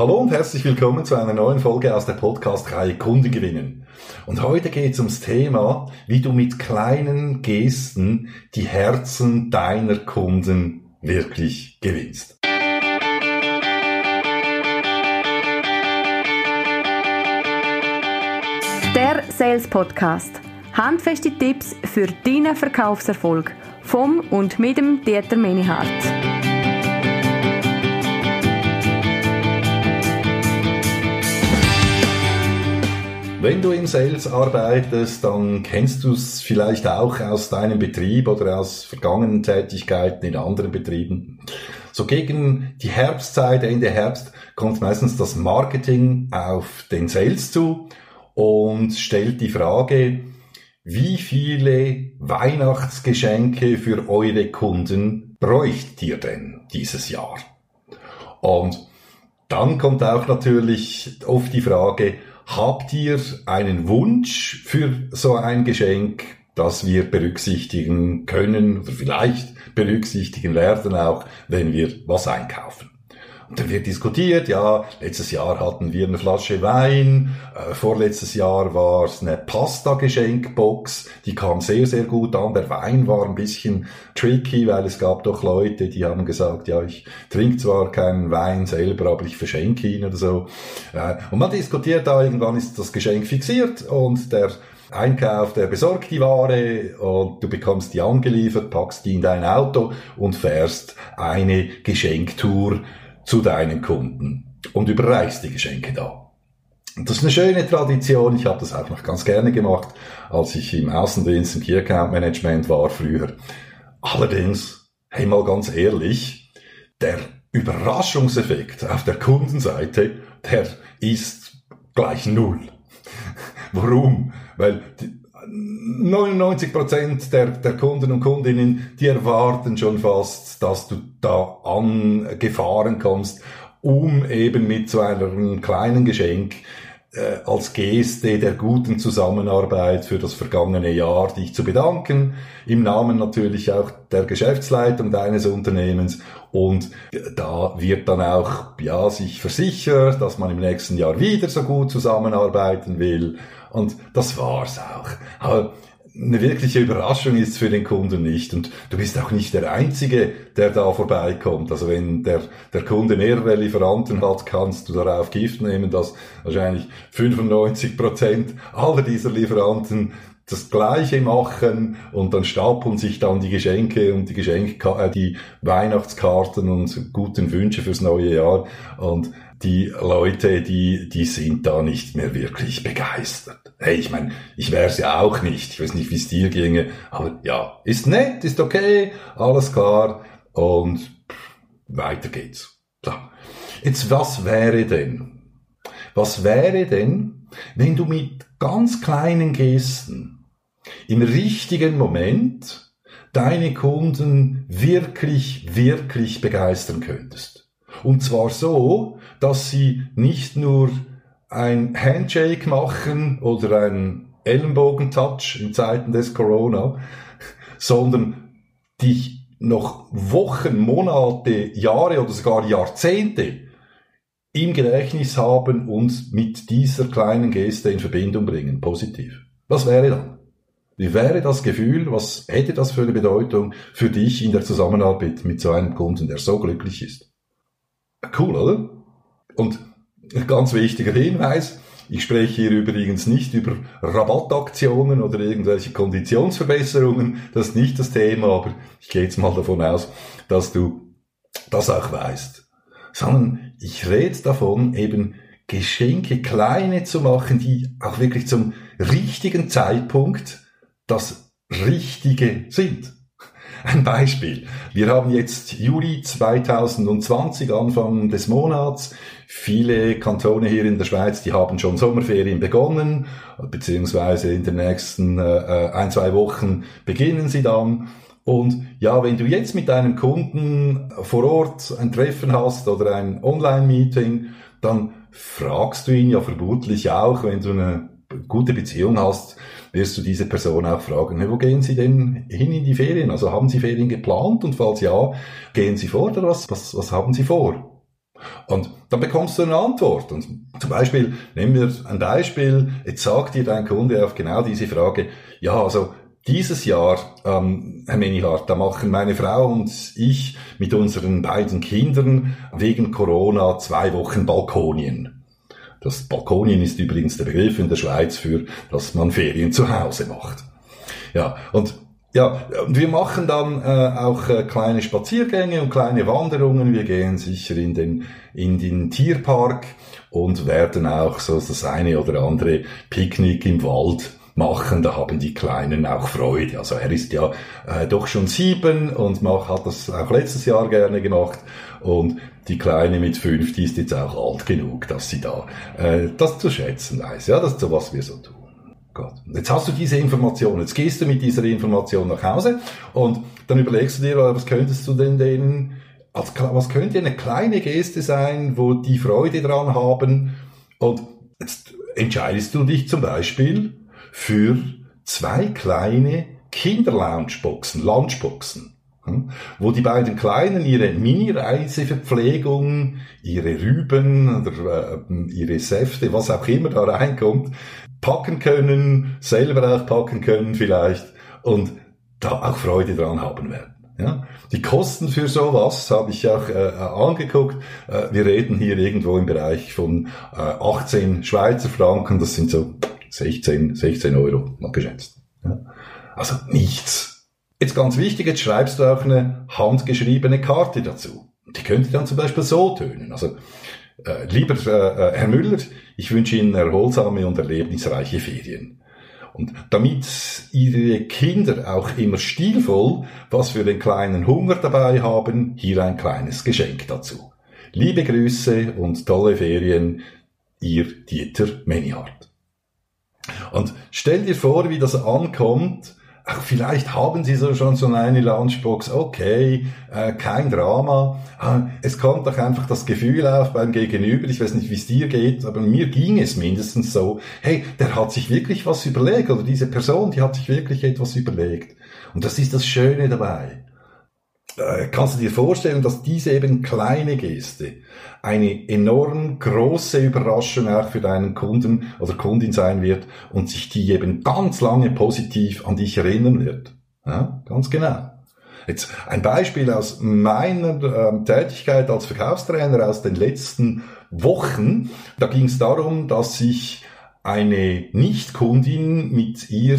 Hallo und herzlich willkommen zu einer neuen Folge aus der Podcast-Reihe Kunden gewinnen. Und heute geht es ums Thema, wie du mit kleinen Gesten die Herzen deiner Kunden wirklich gewinnst. Der Sales Podcast. Handfeste Tipps für deinen Verkaufserfolg vom und mit dem Dieter Menihardt. Wenn du im Sales arbeitest, dann kennst du es vielleicht auch aus deinem Betrieb oder aus vergangenen Tätigkeiten in anderen Betrieben. So gegen die Herbstzeit, Ende Herbst, kommt meistens das Marketing auf den Sales zu und stellt die Frage, wie viele Weihnachtsgeschenke für eure Kunden bräucht ihr denn dieses Jahr? Und dann kommt auch natürlich oft die Frage, Habt ihr einen Wunsch für so ein Geschenk, das wir berücksichtigen können oder vielleicht berücksichtigen werden auch, wenn wir was einkaufen? Und dann wird diskutiert, ja, letztes Jahr hatten wir eine Flasche Wein, äh, vorletztes Jahr war es eine Pasta-Geschenkbox, die kam sehr, sehr gut an. Der Wein war ein bisschen tricky, weil es gab doch Leute, die haben gesagt, ja, ich trinke zwar keinen Wein selber, aber ich verschenke ihn oder so. Äh, und man diskutiert da, irgendwann ist das Geschenk fixiert und der Einkauf, der besorgt die Ware und du bekommst die angeliefert, packst die in dein Auto und fährst eine Geschenktour zu deinen Kunden und überreichst die Geschenke da. Und das ist eine schöne Tradition. Ich habe das auch noch ganz gerne gemacht, als ich im Außendienst im Key Account Management war früher. Allerdings, hey mal ganz ehrlich, der Überraschungseffekt auf der Kundenseite, der ist gleich null. Warum? Weil 99 Prozent der, der Kunden und Kundinnen, die erwarten schon fast, dass du da angefahren kommst, um eben mit so einem kleinen Geschenk äh, als Geste der guten Zusammenarbeit für das vergangene Jahr dich zu bedanken, im Namen natürlich auch der Geschäftsleitung deines Unternehmens. Und da wird dann auch ja sich versichert, dass man im nächsten Jahr wieder so gut zusammenarbeiten will und das war's auch. Aber eine wirkliche Überraschung ist für den Kunden nicht. Und du bist auch nicht der Einzige, der da vorbeikommt. Also wenn der, der Kunde mehrere Lieferanten hat, kannst du darauf Gift nehmen, dass wahrscheinlich 95 Prozent aller dieser Lieferanten das Gleiche machen und dann stapeln sich dann die Geschenke und die Geschenk äh, die Weihnachtskarten und guten Wünsche fürs neue Jahr und die Leute, die, die sind da nicht mehr wirklich begeistert. Hey, ich meine, ich wär's ja auch nicht. Ich weiß nicht, wie es dir ginge, aber ja, ist nett, ist okay, alles klar und weiter geht's. So. Jetzt, was wäre denn? Was wäre denn, wenn du mit ganz kleinen Gesten im richtigen Moment deine Kunden wirklich, wirklich begeistern könntest? Und zwar so, dass sie nicht nur ein Handshake machen oder ein Ellenbogentouch in Zeiten des Corona, sondern dich noch Wochen, Monate, Jahre oder sogar Jahrzehnte im Gedächtnis haben und mit dieser kleinen Geste in Verbindung bringen, positiv. Was wäre dann? Wie wäre das Gefühl? Was hätte das für eine Bedeutung für dich in der Zusammenarbeit mit so einem Kunden, der so glücklich ist? Cool, oder? Und ganz wichtiger Hinweis, ich spreche hier übrigens nicht über Rabattaktionen oder irgendwelche Konditionsverbesserungen, das ist nicht das Thema, aber ich gehe jetzt mal davon aus, dass du das auch weißt. Sondern ich rede davon, eben Geschenke kleine zu machen, die auch wirklich zum richtigen Zeitpunkt das Richtige sind. Ein Beispiel. Wir haben jetzt Juli 2020, Anfang des Monats. Viele Kantone hier in der Schweiz, die haben schon Sommerferien begonnen, beziehungsweise in den nächsten äh, äh, ein, zwei Wochen beginnen sie dann. Und ja, wenn du jetzt mit deinem Kunden vor Ort ein Treffen hast oder ein Online-Meeting, dann fragst du ihn ja vermutlich auch, wenn du eine gute Beziehung hast, wirst du diese Person auch fragen, wo gehen Sie denn hin in die Ferien? Also haben Sie Ferien geplant? Und falls ja, gehen Sie vor oder was, was, was haben Sie vor? Und dann bekommst du eine Antwort. Und zum Beispiel, nehmen wir ein Beispiel, jetzt sagt dir dein Kunde auf genau diese Frage, ja, also dieses Jahr, ähm, Herr Menihardt, da machen meine Frau und ich mit unseren beiden Kindern wegen Corona zwei Wochen Balkonien. Das Balkonien ist übrigens der Begriff in der Schweiz für, dass man Ferien zu Hause macht. Ja, und ja, wir machen dann äh, auch äh, kleine Spaziergänge und kleine Wanderungen. Wir gehen sicher in den, in den Tierpark und werden auch so das eine oder andere Picknick im Wald machen. Da haben die Kleinen auch Freude. Also er ist ja äh, doch schon sieben und mach, hat das auch letztes Jahr gerne gemacht. Und die Kleine mit fünf, die ist jetzt auch alt genug, dass sie da äh, das zu schätzen weiß. Ja, das ist so, was wir so tun. Gott. Jetzt hast du diese Information, jetzt gehst du mit dieser Information nach Hause und dann überlegst du dir, was könntest du denn denen, als, was könnte eine kleine Geste sein, wo die Freude dran haben und jetzt entscheidest du dich zum Beispiel für zwei kleine Kinderloungeboxen, Lunchboxen, wo die beiden Kleinen ihre Mini-Reiseverpflegung, ihre Rüben oder äh, ihre Säfte, was auch immer da reinkommt, packen können, selber auch packen können vielleicht und da auch Freude dran haben werden. Ja? Die Kosten für sowas habe ich auch äh, angeguckt. Äh, wir reden hier irgendwo im Bereich von äh, 18 Schweizer Franken, das sind so 16, 16 Euro mal geschätzt. Ja? Also nichts. Jetzt ganz wichtig, jetzt schreibst du auch eine handgeschriebene Karte dazu. Die könnte dann zum Beispiel so tönen. Also äh, lieber äh, Herr Müller, ich wünsche Ihnen erholsame und erlebnisreiche Ferien. Und damit Ihre Kinder auch immer stilvoll was für den kleinen Hunger dabei haben, hier ein kleines Geschenk dazu. Liebe Grüße und tolle Ferien, Ihr Dieter Menihardt. Und stell dir vor, wie das ankommt, ach, vielleicht haben Sie so schon so eine Lunchbox, okay, äh, kein Drama. Ah, es kommt doch einfach das Gefühl auf beim Gegenüber, ich weiß nicht, wie es dir geht, aber mir ging es mindestens so, hey, der hat sich wirklich was überlegt, oder diese Person, die hat sich wirklich etwas überlegt. Und das ist das Schöne dabei. Äh, kannst du dir vorstellen, dass diese eben kleine Geste eine enorm große Überraschung auch für deinen Kunden oder Kundin sein wird und sich die eben ganz lange positiv an dich erinnern wird. Ja, ganz genau. Jetzt ein Beispiel aus meiner äh, Tätigkeit als Verkaufstrainer aus den letzten Wochen. Da ging es darum, dass ich eine Nicht-Kundin mit ihr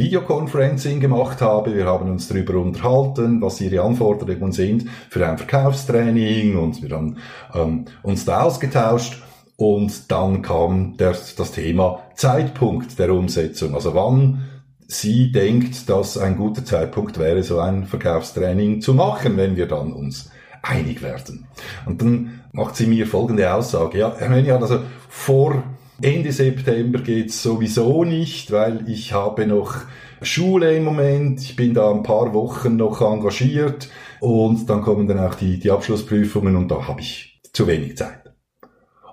Videoconferencing gemacht habe. Wir haben uns darüber unterhalten, was ihre Anforderungen sind für ein Verkaufstraining und wir haben ähm, uns da ausgetauscht. Und dann kam der, das Thema Zeitpunkt der Umsetzung. Also wann sie denkt, dass ein guter Zeitpunkt wäre, so ein Verkaufstraining zu machen, wenn wir dann uns einig werden. Und dann macht sie mir folgende Aussage. Ja, Herr Menian, also vor Ende September geht's sowieso nicht, weil ich habe noch Schule im Moment. Ich bin da ein paar Wochen noch engagiert und dann kommen dann auch die, die Abschlussprüfungen und da habe ich zu wenig Zeit.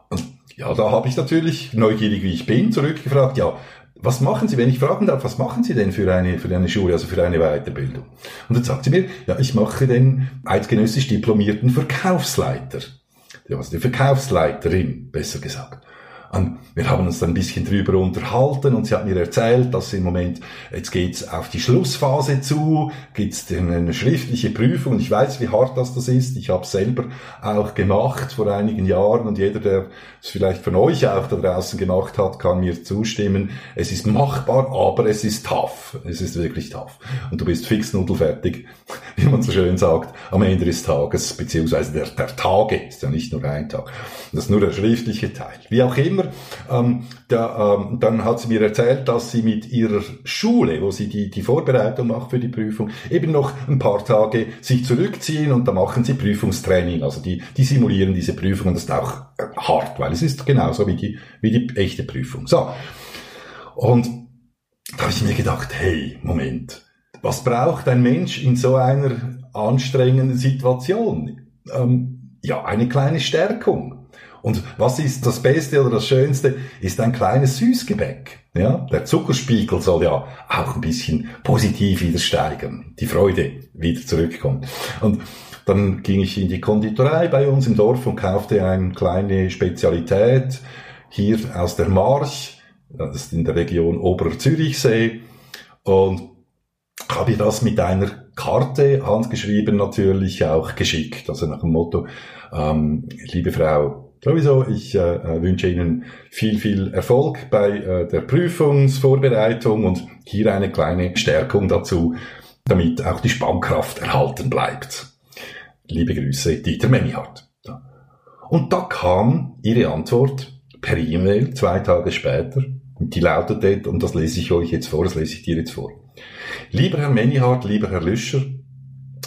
Und ja, da habe ich natürlich, neugierig wie ich bin, zurückgefragt, ja, was machen Sie, wenn ich fragen darf, was machen Sie denn für eine, für eine Schule, also für eine Weiterbildung? Und dann sagt sie mir, ja, ich mache den eidgenössisch diplomierten Verkaufsleiter. Also die Verkaufsleiterin, besser gesagt. Und wir haben uns dann ein bisschen drüber unterhalten und sie hat mir erzählt, dass im Moment, jetzt geht's auf die Schlussphase zu, gibt's eine schriftliche Prüfung und ich weiß, wie hart das das ist. Ich habe selber auch gemacht vor einigen Jahren und jeder, der es vielleicht von euch auch da draußen gemacht hat, kann mir zustimmen. Es ist machbar, aber es ist tough. Es ist wirklich tough. Und du bist fix nudelfertig, wie man so schön sagt, am Ende des Tages, beziehungsweise der, der Tage, ist ja nicht nur ein Tag. Das ist nur der schriftliche Teil. Wie auch immer, ähm, da, ähm, dann hat sie mir erzählt, dass sie mit ihrer Schule, wo sie die, die Vorbereitung macht für die Prüfung, eben noch ein paar Tage sich zurückziehen und da machen sie Prüfungstraining. Also die, die simulieren diese Prüfung und das ist auch äh, hart, weil es ist genauso wie die, wie die echte Prüfung. So. Und da habe ich mir gedacht, hey, Moment, was braucht ein Mensch in so einer anstrengenden Situation? Ähm, ja, eine kleine Stärkung. Und was ist das Beste oder das Schönste? Ist ein kleines Süßgebäck. Ja, der Zuckerspiegel soll ja auch ein bisschen positiv wieder steigern, die Freude wieder zurückkommt. Und Dann ging ich in die Konditorei bei uns im Dorf und kaufte eine kleine Spezialität hier aus der March, das ist in der Region Oberzürichsee und habe das mit einer Karte, handgeschrieben natürlich, auch geschickt. Also nach dem Motto, ähm, liebe Frau, sowieso, ich äh, äh, wünsche Ihnen viel, viel Erfolg bei äh, der Prüfungsvorbereitung und hier eine kleine Stärkung dazu, damit auch die Spannkraft erhalten bleibt. Liebe Grüße, Dieter Menihardt. Und da kam ihre Antwort per E-Mail zwei Tage später. Die lautete, und das lese ich euch jetzt vor, das lese ich dir jetzt vor. Lieber Herr Menihardt, lieber Herr Lüscher,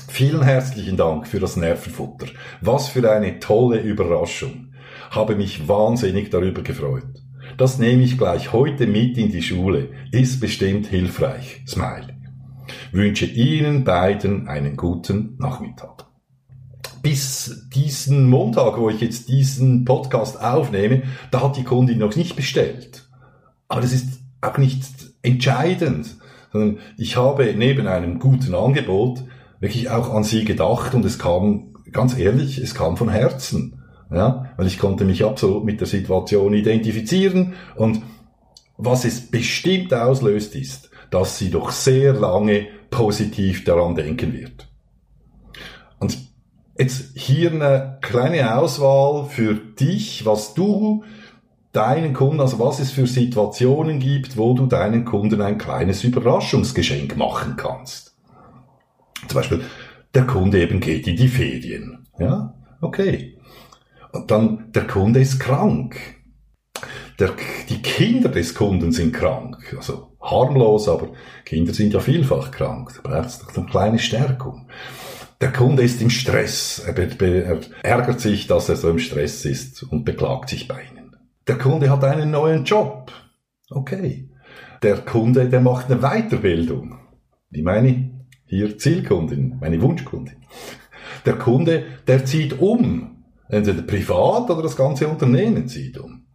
vielen herzlichen Dank für das Nervenfutter. Was für eine tolle Überraschung. Habe mich wahnsinnig darüber gefreut. Das nehme ich gleich heute mit in die Schule. Ist bestimmt hilfreich. Smile. Wünsche Ihnen beiden einen guten Nachmittag. Bis diesen Montag, wo ich jetzt diesen Podcast aufnehme, da hat die Kundin noch nicht bestellt. Aber das ist auch nicht entscheidend sondern ich habe neben einem guten Angebot wirklich auch an sie gedacht und es kam, ganz ehrlich, es kam von Herzen. Ja, weil ich konnte mich absolut mit der Situation identifizieren und was es bestimmt auslöst ist, dass sie doch sehr lange positiv daran denken wird. Und jetzt hier eine kleine Auswahl für dich, was du deinen Kunden, also was es für Situationen gibt, wo du deinen Kunden ein kleines Überraschungsgeschenk machen kannst. Zum Beispiel, der Kunde eben geht in die Ferien. Ja, okay. Und dann, der Kunde ist krank. Der, die Kinder des Kunden sind krank. Also harmlos, aber Kinder sind ja vielfach krank. Da braucht es doch eine kleine Stärkung. Der Kunde ist im Stress. Er, er ärgert sich, dass er so im Stress ist und beklagt sich bei Ihnen. Der Kunde hat einen neuen Job. Okay. Der Kunde, der macht eine Weiterbildung. Wie meine? Hier Zielkundin, meine Wunschkundin. Der Kunde, der zieht um. Entweder privat oder das ganze Unternehmen zieht um.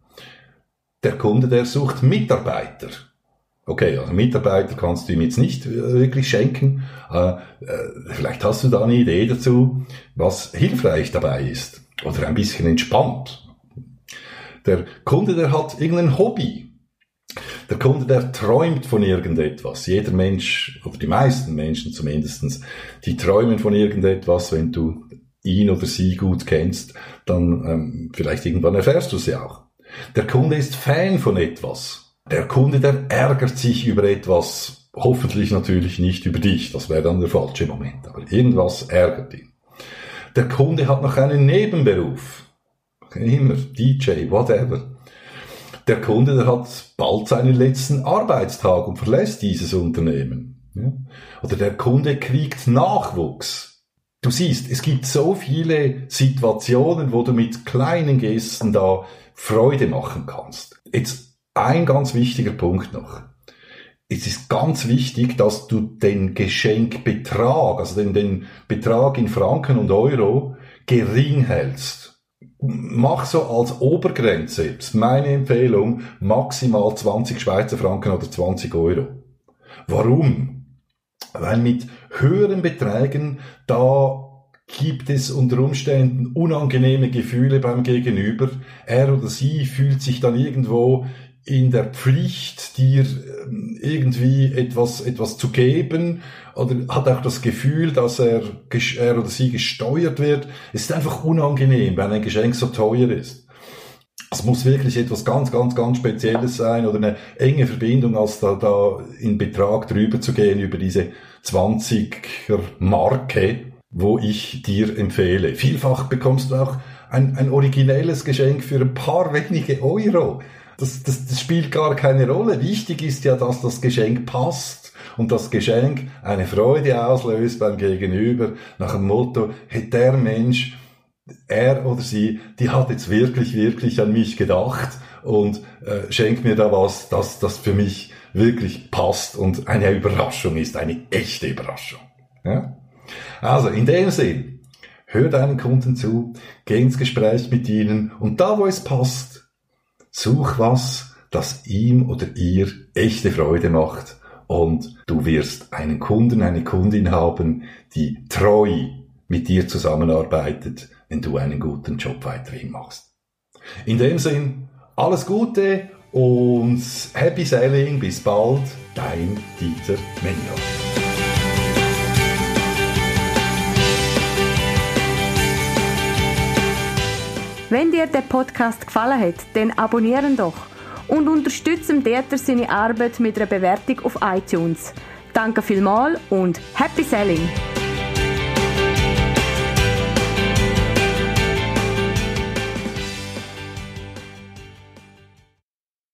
Der Kunde, der sucht Mitarbeiter. Okay, also Mitarbeiter kannst du ihm jetzt nicht wirklich schenken. Äh, äh, vielleicht hast du da eine Idee dazu, was hilfreich dabei ist. Oder ein bisschen entspannt. Der Kunde, der hat irgendein Hobby. Der Kunde, der träumt von irgendetwas. Jeder Mensch, oder die meisten Menschen zumindestens, die träumen von irgendetwas. Wenn du ihn oder sie gut kennst, dann ähm, vielleicht irgendwann erfährst du sie auch. Der Kunde ist Fan von etwas. Der Kunde, der ärgert sich über etwas, hoffentlich natürlich nicht über dich, das wäre dann der falsche Moment, aber irgendwas ärgert ihn. Der Kunde hat noch einen Nebenberuf immer, DJ, whatever. Der Kunde, der hat bald seinen letzten Arbeitstag und verlässt dieses Unternehmen. Ja? Oder der Kunde kriegt Nachwuchs. Du siehst, es gibt so viele Situationen, wo du mit kleinen Gesten da Freude machen kannst. Jetzt ein ganz wichtiger Punkt noch. Es ist ganz wichtig, dass du den Geschenkbetrag, also den, den Betrag in Franken und Euro gering hältst mach so als Obergrenze, das meine Empfehlung, maximal 20 Schweizer Franken oder 20 Euro. Warum? Weil mit höheren Beträgen, da gibt es unter Umständen unangenehme Gefühle beim Gegenüber. Er oder sie fühlt sich dann irgendwo in der Pflicht, dir ähm, irgendwie etwas, etwas zu geben oder hat auch das Gefühl, dass er, er oder sie gesteuert wird. Es ist einfach unangenehm, wenn ein Geschenk so teuer ist. Es muss wirklich etwas ganz, ganz, ganz Spezielles sein oder eine enge Verbindung, als da, da in Betrag drüber zu gehen über diese 20er Marke, wo ich dir empfehle. Vielfach bekommst du auch ein, ein originelles Geschenk für ein paar wenige Euro. Das, das, das spielt gar keine Rolle. Wichtig ist ja, dass das Geschenk passt und das Geschenk eine Freude auslöst beim Gegenüber nach dem Motto, hey, der Mensch, er oder sie, die hat jetzt wirklich, wirklich an mich gedacht und äh, schenkt mir da was, das, das für mich wirklich passt und eine Überraschung ist, eine echte Überraschung. Ja? Also in dem Sinn, hör deinen Kunden zu, geh ins Gespräch mit ihnen und da, wo es passt, Such was, das ihm oder ihr echte Freude macht und du wirst einen Kunden, eine Kundin haben, die treu mit dir zusammenarbeitet, wenn du einen guten Job weiterhin machst. In dem Sinn, alles Gute und Happy Sailing, bis bald, dein Dieter Menier. Wenn dir der Podcast gefallen hat, dann abonnieren doch und unterstützen Dieter seine Arbeit mit einer Bewertung auf iTunes. Danke vielmals und Happy Selling!